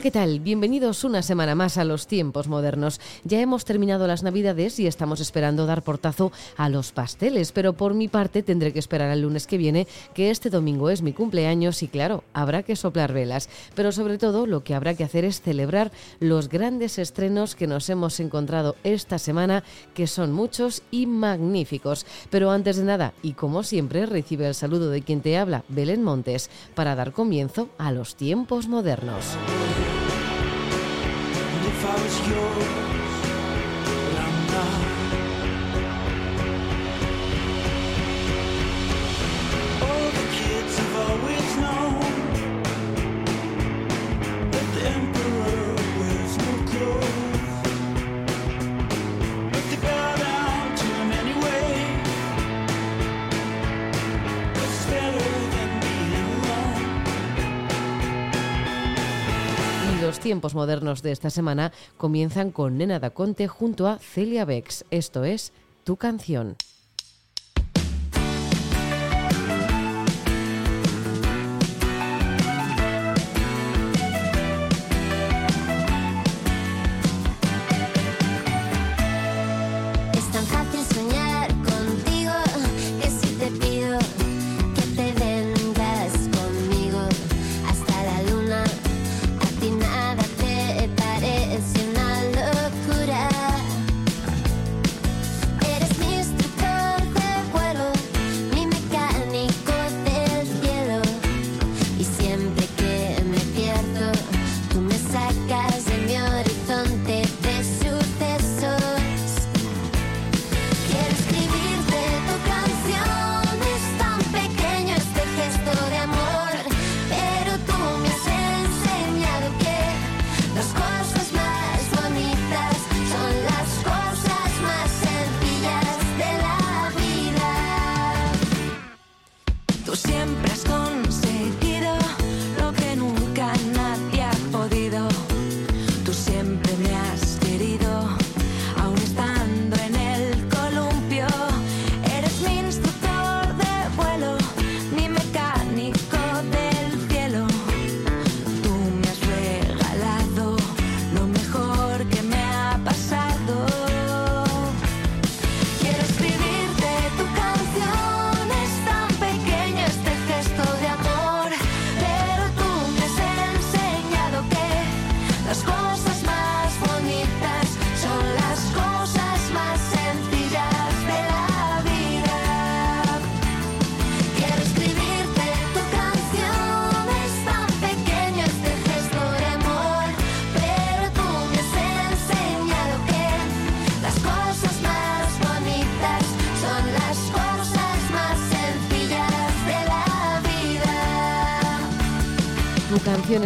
¿Qué tal? Bienvenidos una semana más a los tiempos modernos. Ya hemos terminado las navidades y estamos esperando dar portazo a los pasteles, pero por mi parte tendré que esperar al lunes que viene, que este domingo es mi cumpleaños y claro, habrá que soplar velas. Pero sobre todo lo que habrá que hacer es celebrar los grandes estrenos que nos hemos encontrado esta semana, que son muchos y magníficos. Pero antes de nada, y como siempre, recibe el saludo de quien te habla, Belén Montes, para dar comienzo a los tiempos modernos. If I was yours, tiempos modernos de esta semana comienzan con Nena da Conte junto a Celia Bex. Esto es Tu canción.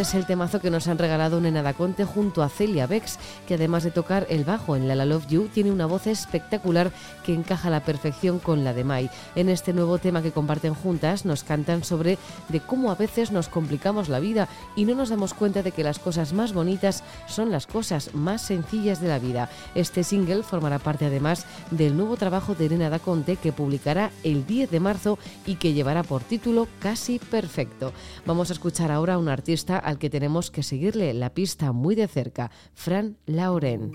Es el temazo que nos han regalado Nena da Conte junto a Celia Bex, que además de tocar el bajo en La La Love You, tiene una voz espectacular que encaja a la perfección con la de Mai. En este nuevo tema que comparten juntas, nos cantan sobre de cómo a veces nos complicamos la vida y no nos damos cuenta de que las cosas más bonitas son las cosas más sencillas de la vida. Este single formará parte además del nuevo trabajo de Nena da Conte que publicará el 10 de marzo y que llevará por título Casi Perfecto. Vamos a escuchar ahora a un artista al que tenemos que seguirle la pista muy de cerca, Fran Lauren.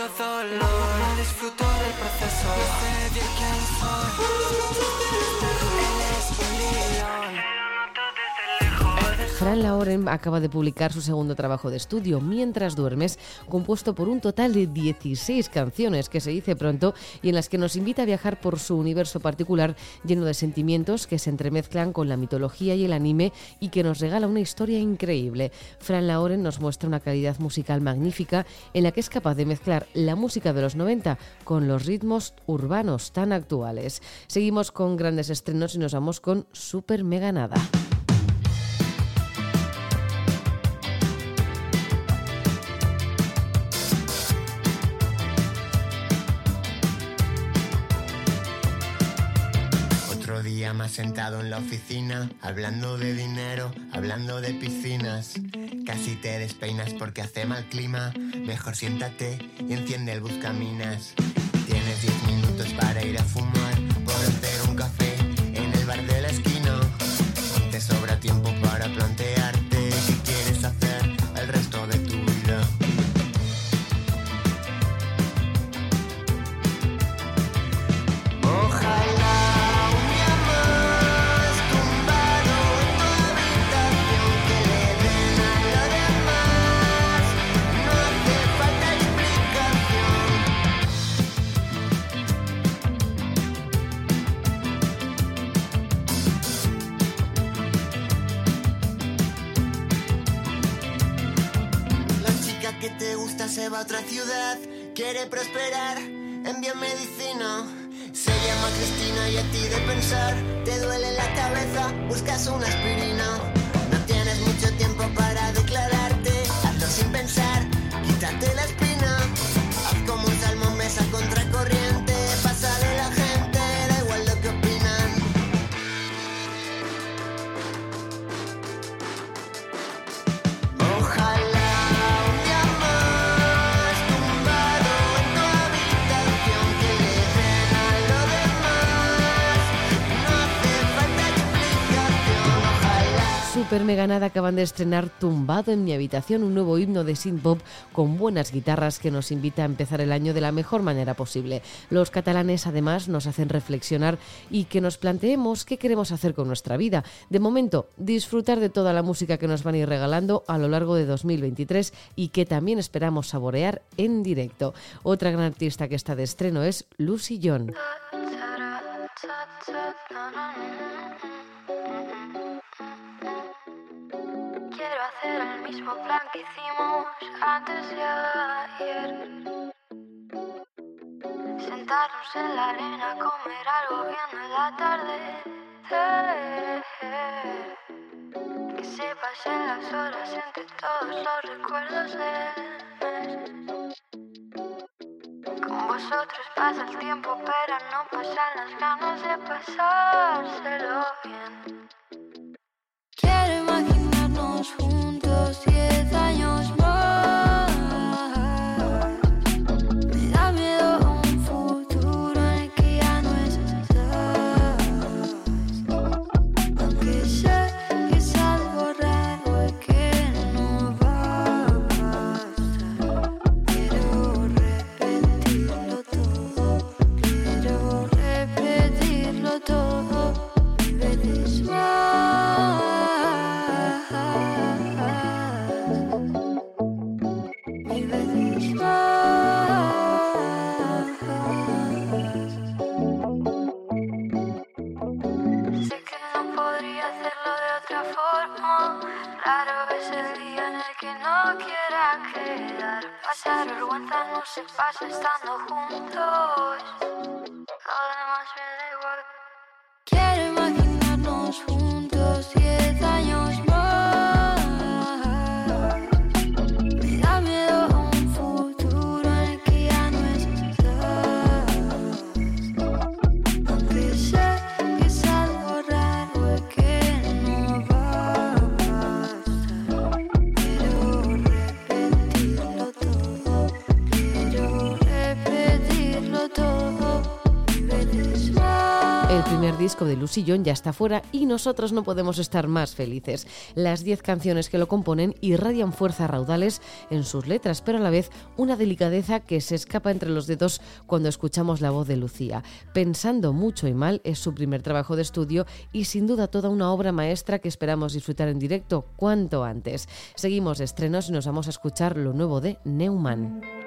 Mucho dolor. No disfruto del proceso. No sé bien quién soy. Fran Lauren acaba de publicar su segundo trabajo de estudio, Mientras duermes, compuesto por un total de 16 canciones, que se dice pronto, y en las que nos invita a viajar por su universo particular lleno de sentimientos que se entremezclan con la mitología y el anime y que nos regala una historia increíble. Fran Lauren nos muestra una calidad musical magnífica en la que es capaz de mezclar la música de los 90 con los ritmos urbanos tan actuales. Seguimos con grandes estrenos y nos vamos con Super Mega Nada. La oficina, hablando de dinero, hablando de piscinas. Casi te despeinas porque hace mal clima. Mejor siéntate y enciende el buscaminas. Tienes 10 minutos para ir a fumar, va a otra ciudad, quiere prosperar en biomedicina. Se llama Cristina y a ti de pensar, te duele la cabeza, buscas una aspirina. Super Mega acaban de estrenar Tumbado en mi habitación, un nuevo himno de synth pop con buenas guitarras que nos invita a empezar el año de la mejor manera posible. Los catalanes además nos hacen reflexionar y que nos planteemos qué queremos hacer con nuestra vida. De momento, disfrutar de toda la música que nos van a ir regalando a lo largo de 2023 y que también esperamos saborear en directo. Otra gran artista que está de estreno es Lucy John. Hacer el mismo plan que hicimos antes de ayer. Sentarnos en la arena, comer algo viendo el atardecer. Que se pasen las horas entre todos los recuerdos del mes. Con vosotros pasa el tiempo, pero no pasan las ganas de pasárselo bien. Primer disco de Lucy John ya está fuera y nosotros no podemos estar más felices. Las 10 canciones que lo componen irradian fuerza raudales en sus letras, pero a la vez una delicadeza que se escapa entre los dedos cuando escuchamos la voz de Lucía. Pensando mucho y mal es su primer trabajo de estudio y sin duda toda una obra maestra que esperamos disfrutar en directo cuanto antes. Seguimos estrenos y nos vamos a escuchar lo nuevo de Neumann.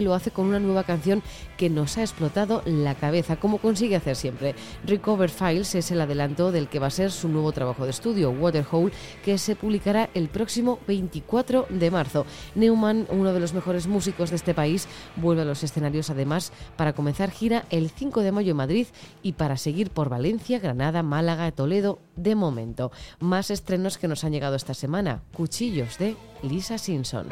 Y lo hace con una nueva canción que nos ha explotado la cabeza, como consigue hacer siempre. Recover Files es el adelanto del que va a ser su nuevo trabajo de estudio, Waterhole, que se publicará el próximo 24 de marzo. Neumann, uno de los mejores músicos de este país, vuelve a los escenarios además para comenzar gira el 5 de mayo en Madrid y para seguir por Valencia, Granada, Málaga, Toledo, de momento. Más estrenos que nos han llegado esta semana. Cuchillos de Lisa Simpson.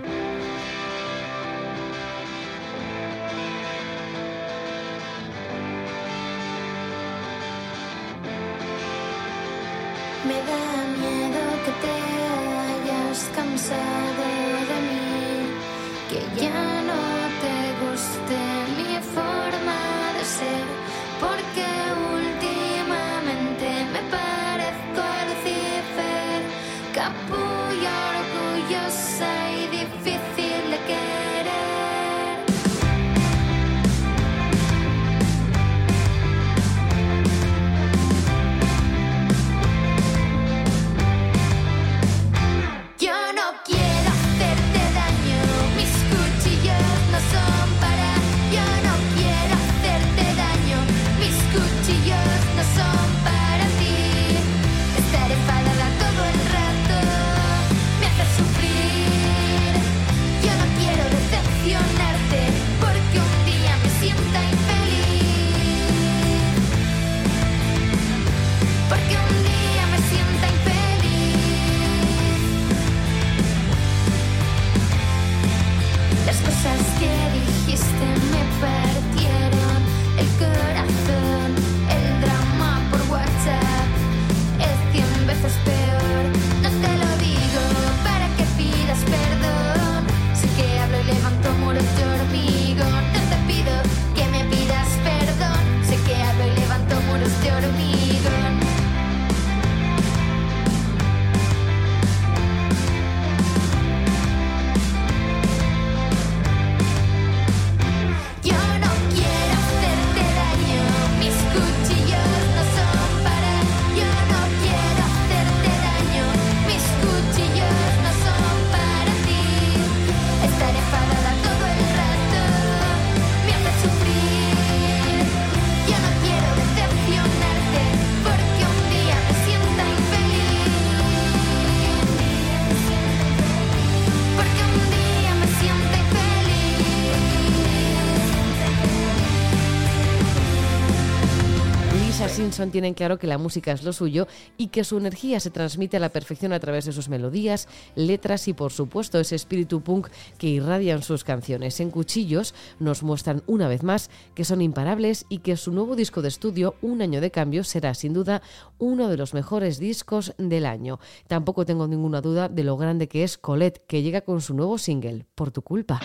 Tienen claro que la música es lo suyo y que su energía se transmite a la perfección a través de sus melodías, letras y por supuesto ese espíritu punk que irradian sus canciones. En Cuchillos nos muestran una vez más que son imparables y que su nuevo disco de estudio, Un año de cambio, será sin duda uno de los mejores discos del año. Tampoco tengo ninguna duda de lo grande que es Colette, que llega con su nuevo single, Por tu culpa.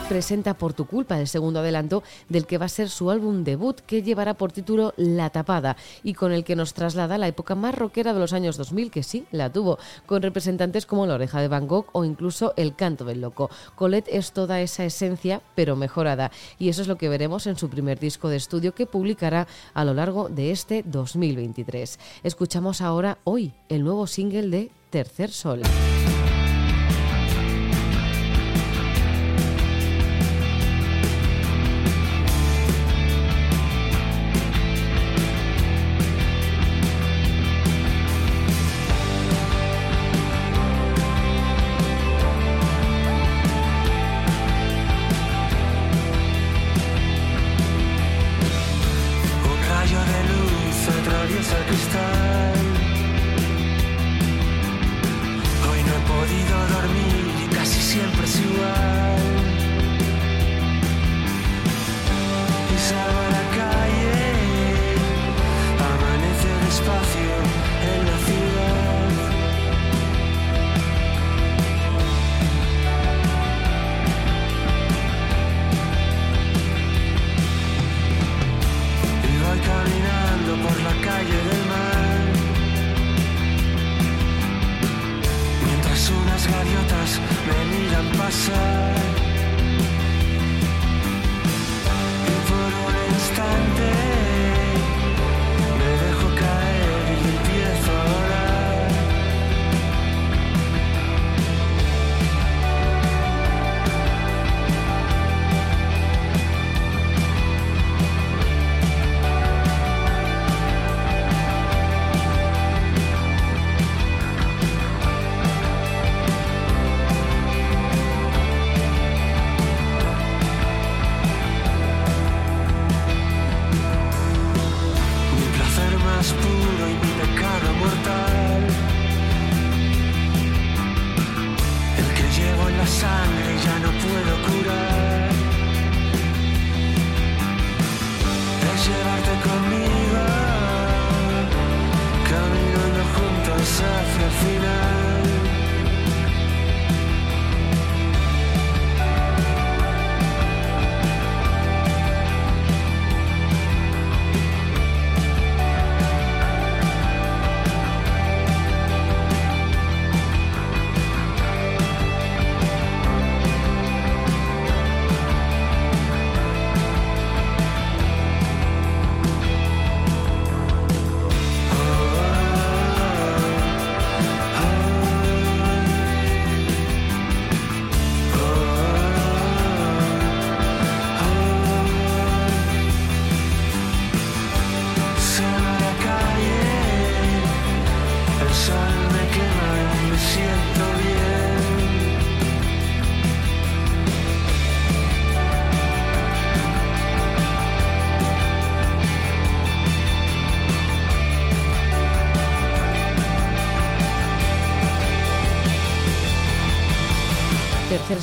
Presenta Por tu culpa, el segundo adelanto del que va a ser su álbum debut, que llevará por título La Tapada y con el que nos traslada a la época más rockera de los años 2000, que sí, la tuvo, con representantes como La Oreja de Van Gogh o incluso El Canto del Loco. Colette es toda esa esencia, pero mejorada, y eso es lo que veremos en su primer disco de estudio que publicará a lo largo de este 2023. Escuchamos ahora hoy el nuevo single de Tercer Sol. Atraviesa el cristal. Hoy no he podido dormir y casi siempre es igual.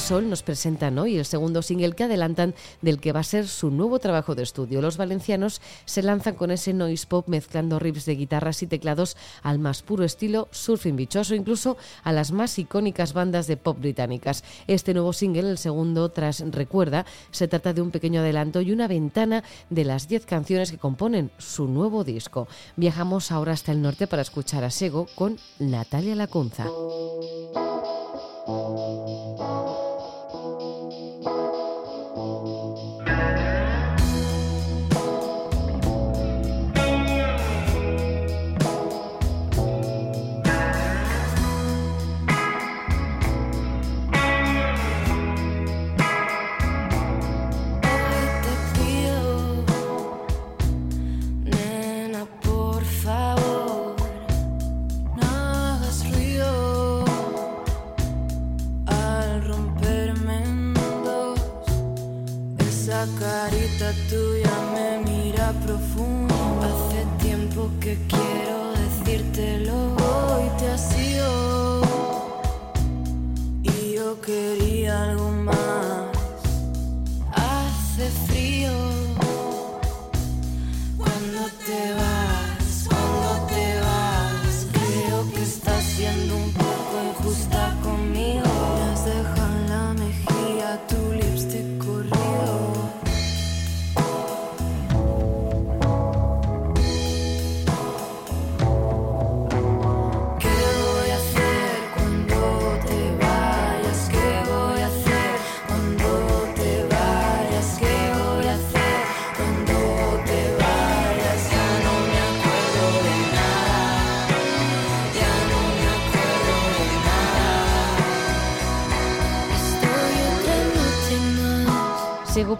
Sol nos presentan hoy el segundo single que adelantan del que va a ser su nuevo trabajo de estudio. Los valencianos se lanzan con ese noise pop mezclando riffs de guitarras y teclados al más puro estilo surfing bichoso, incluso a las más icónicas bandas de pop británicas. Este nuevo single, el segundo tras Recuerda, se trata de un pequeño adelanto y una ventana de las 10 canciones que componen su nuevo disco. Viajamos ahora hasta el norte para escuchar a Sego con Natalia Lacunza.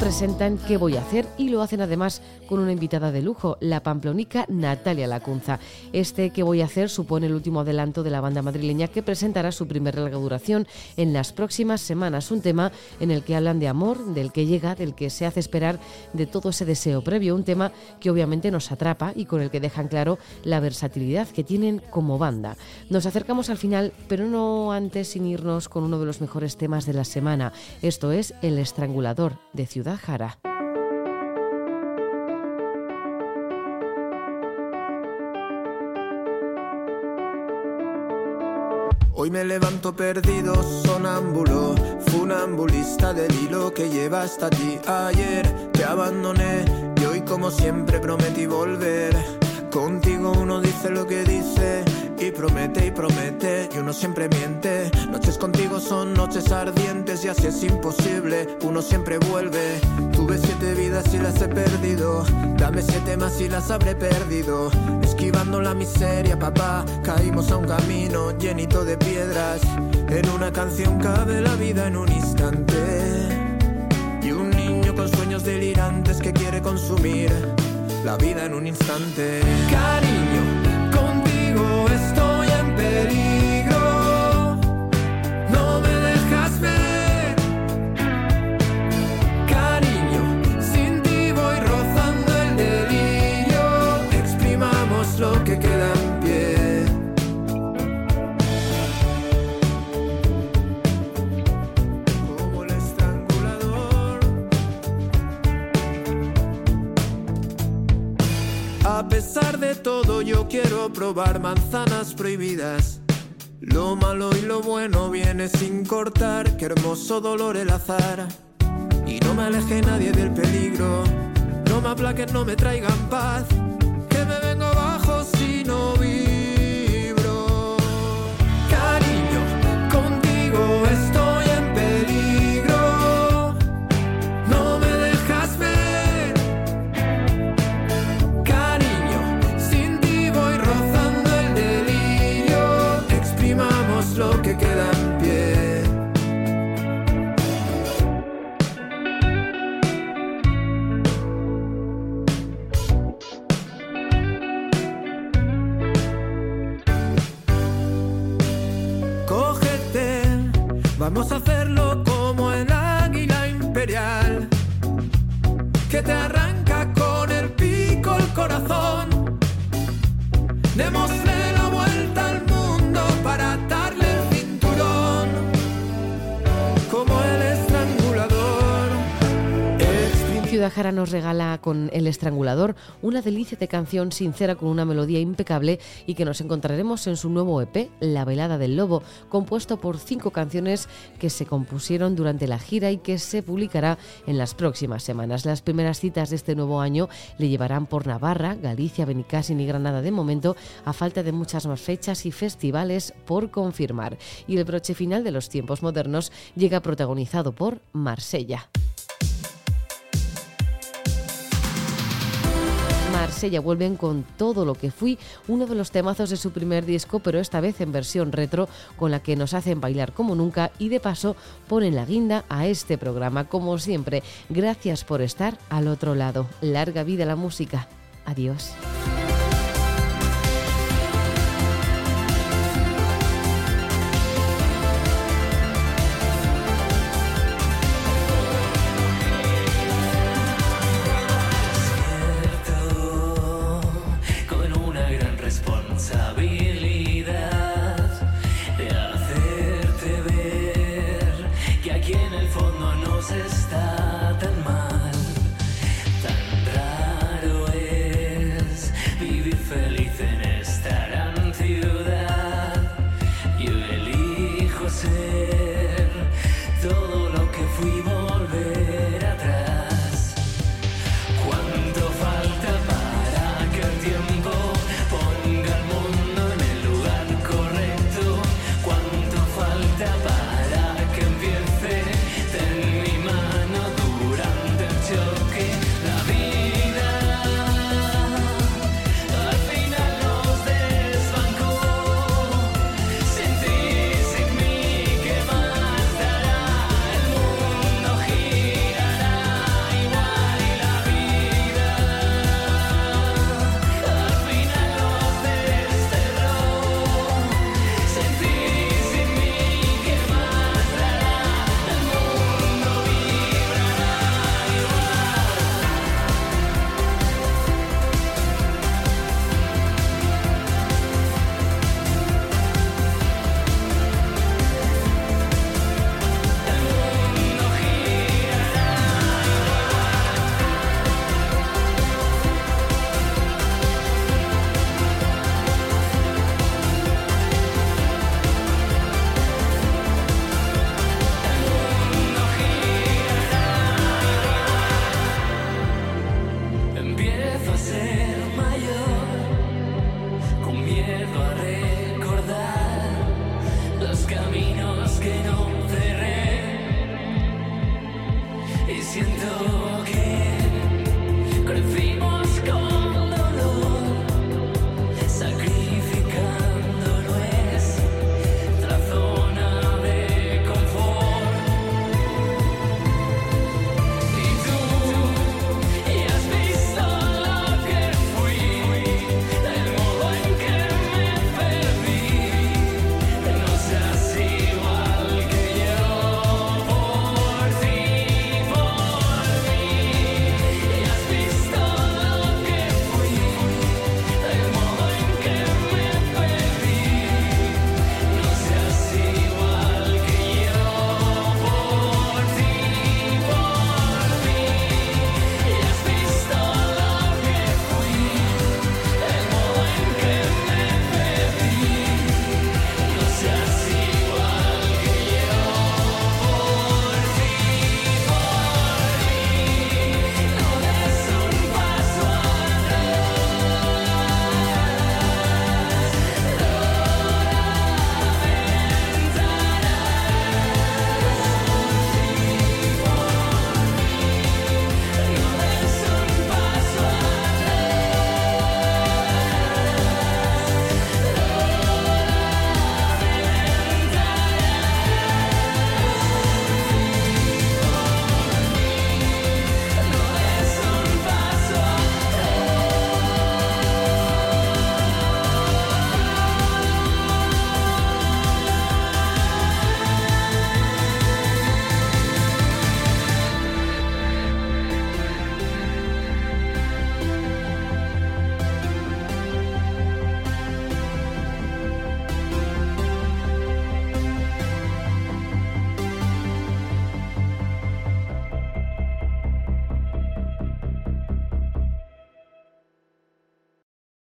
Presentan ¿Qué voy a hacer? y lo hacen además con una invitada de lujo, la pamplonica Natalia Lacunza. Este ¿Qué voy a hacer? supone el último adelanto de la banda madrileña que presentará su primer larga duración en las próximas semanas. Un tema en el que hablan de amor, del que llega, del que se hace esperar, de todo ese deseo previo. Un tema que obviamente nos atrapa y con el que dejan claro la versatilidad que tienen como banda. Nos acercamos al final, pero no antes sin irnos con uno de los mejores temas de la semana. Esto es El Estrangulador de Ciudad Hoy me levanto perdido, sonámbulo, funambulista del hilo que lleva hasta ti. Ayer te abandoné y hoy como siempre prometí volver. Contigo uno dice lo que dice y promete y promete y uno siempre miente. Noches contigo son noches ardientes y así es imposible, uno siempre vuelve. Tuve siete vidas y las he perdido, dame siete más y las habré perdido. Esquivando la miseria, papá, caímos a un camino llenito de piedras. En una canción cabe la vida en un instante. Y un niño con sueños delirantes que quiere consumir la vida en un instante. Cariño, Ready. Todo yo quiero probar manzanas prohibidas. Lo malo y lo bueno viene sin cortar, qué hermoso dolor el azar. Y no me aleje nadie del peligro, no me aplaquen, no me traigan paz, vamos a hacerlo como el águila imperial que te arranca Jara nos regala con El Estrangulador una delicia de canción sincera con una melodía impecable y que nos encontraremos en su nuevo EP, La Velada del Lobo, compuesto por cinco canciones que se compusieron durante la gira y que se publicará en las próximas semanas. Las primeras citas de este nuevo año le llevarán por Navarra, Galicia, Benicassin y Granada de momento, a falta de muchas más fechas y festivales por confirmar. Y el broche final de los tiempos modernos llega protagonizado por Marsella. Marsella vuelven con todo lo que fui, uno de los temazos de su primer disco, pero esta vez en versión retro, con la que nos hacen bailar como nunca y de paso ponen la guinda a este programa. Como siempre, gracias por estar al otro lado. Larga vida la música. Adiós. 前头。